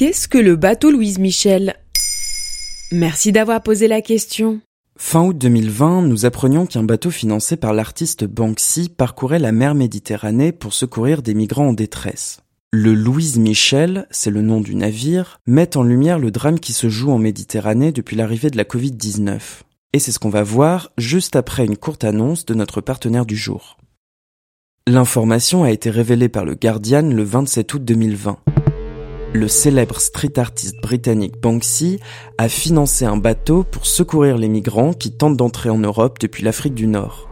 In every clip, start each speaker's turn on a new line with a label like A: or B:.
A: Qu'est-ce que le bateau Louise Michel Merci d'avoir posé la question.
B: Fin août 2020, nous apprenions qu'un bateau financé par l'artiste Banksy parcourait la mer Méditerranée pour secourir des migrants en détresse. Le Louise Michel, c'est le nom du navire, met en lumière le drame qui se joue en Méditerranée depuis l'arrivée de la Covid-19. Et c'est ce qu'on va voir juste après une courte annonce de notre partenaire du jour. L'information a été révélée par le Guardian le 27 août 2020 le célèbre street artiste britannique Banksy a financé un bateau pour secourir les migrants qui tentent d'entrer en Europe depuis l'Afrique du Nord.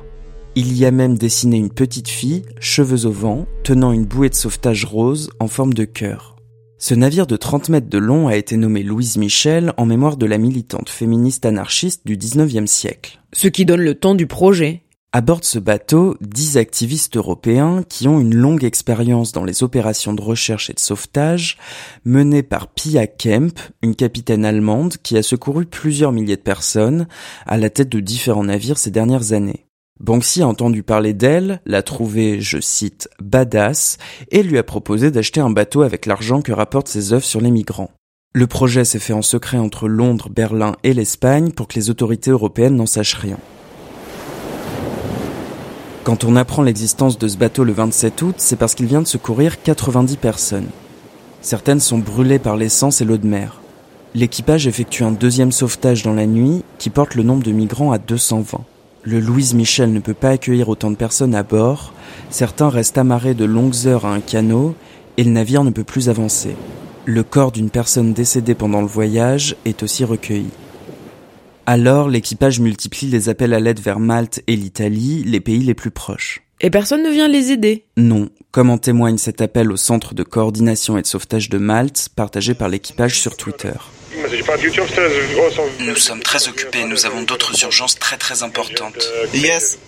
B: Il y a même dessiné une petite fille, cheveux au vent, tenant une bouée de sauvetage rose en forme de cœur. Ce navire de 30 mètres de long a été nommé Louise Michel en mémoire de la militante féministe anarchiste du 19e siècle.
A: Ce qui donne le temps du projet.
B: À bord de ce bateau, dix activistes européens qui ont une longue expérience dans les opérations de recherche et de sauvetage menées par Pia Kemp, une capitaine allemande qui a secouru plusieurs milliers de personnes à la tête de différents navires ces dernières années. Banksy a entendu parler d'elle, l'a trouvée, je cite, badass, et lui a proposé d'acheter un bateau avec l'argent que rapportent ses œuvres sur les migrants. Le projet s'est fait en secret entre Londres, Berlin et l'Espagne pour que les autorités européennes n'en sachent rien. Quand on apprend l'existence de ce bateau le 27 août, c'est parce qu'il vient de secourir 90 personnes. Certaines sont brûlées par l'essence et l'eau de mer. L'équipage effectue un deuxième sauvetage dans la nuit qui porte le nombre de migrants à 220. Le Louise Michel ne peut pas accueillir autant de personnes à bord, certains restent amarrés de longues heures à un canot et le navire ne peut plus avancer. Le corps d'une personne décédée pendant le voyage est aussi recueilli. Alors, l'équipage multiplie les appels à l'aide vers Malte et l'Italie, les pays les plus proches.
A: Et personne ne vient les aider
B: Non, comme en témoigne cet appel au centre de coordination et de sauvetage de Malte, partagé par l'équipage sur Twitter.
C: Nous sommes très occupés, nous avons d'autres urgences très très importantes.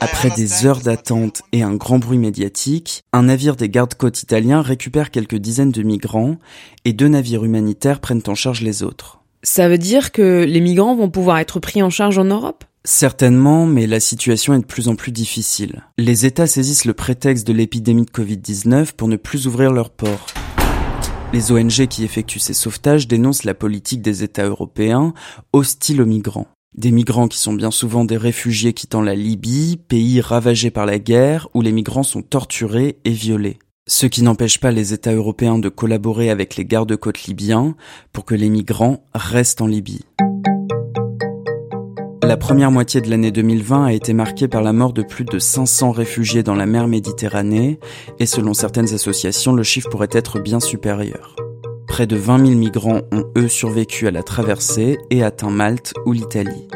B: Après des heures d'attente et un grand bruit médiatique, un navire des gardes-côtes italiens récupère quelques dizaines de migrants et deux navires humanitaires prennent en charge les autres.
A: Ça veut dire que les migrants vont pouvoir être pris en charge en Europe?
B: Certainement, mais la situation est de plus en plus difficile. Les États saisissent le prétexte de l'épidémie de Covid-19 pour ne plus ouvrir leurs ports. Les ONG qui effectuent ces sauvetages dénoncent la politique des États européens hostiles aux migrants. Des migrants qui sont bien souvent des réfugiés quittant la Libye, pays ravagé par la guerre, où les migrants sont torturés et violés ce qui n'empêche pas les États européens de collaborer avec les gardes-côtes libyens pour que les migrants restent en Libye. La première moitié de l'année 2020 a été marquée par la mort de plus de 500 réfugiés dans la mer Méditerranée et selon certaines associations, le chiffre pourrait être bien supérieur. Près de 20 000 migrants ont eux survécu à la traversée et atteint Malte ou l'Italie.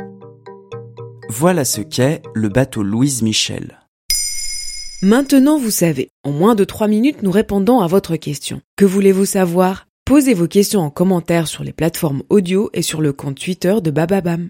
B: Voilà ce qu'est le bateau Louise Michel.
A: Maintenant, vous savez. En moins de 3 minutes, nous répondons à votre question. Que voulez-vous savoir? Posez vos questions en commentaire sur les plateformes audio et sur le compte Twitter de Bababam.